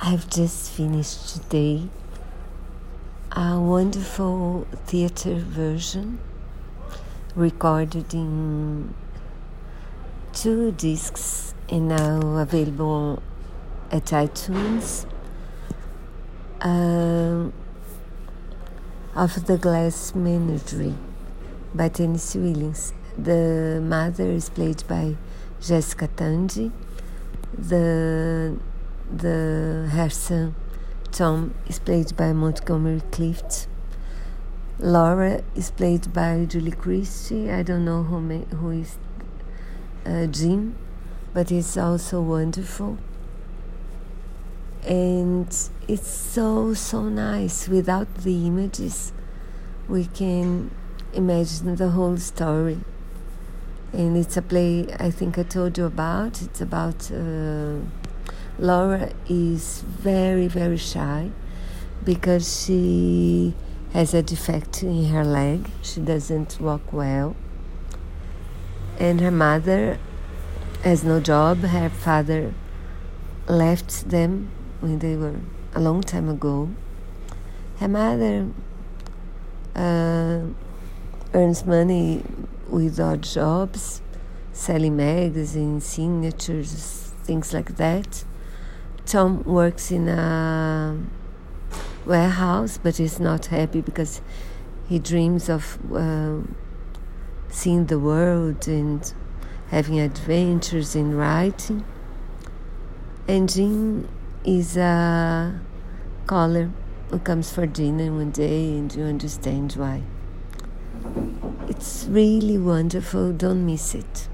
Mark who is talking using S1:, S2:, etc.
S1: I've just finished today a wonderful theater version recorded in two discs and now available at iTunes um, of The Glass Menagerie by Tennessee Williams. The mother is played by Jessica Tandy. The the her Tom is played by Montgomery Clift. Laura is played by Julie Christie. I don't know who may, who is uh, Jim, but it's also wonderful. And it's so so nice. Without the images, we can imagine the whole story. And it's a play I think I told you about. It's about. Uh, Laura is very, very shy because she has a defect in her leg. She doesn't walk well. And her mother has no job. Her father left them when they were a long time ago. Her mother uh, earns money with odd jobs, selling magazines, signatures, things like that Tom works in a warehouse, but he's not happy because he dreams of uh, seeing the world and having adventures in writing. And Jean is a caller who comes for dinner one day, and you understand why. It's really wonderful, don't miss it.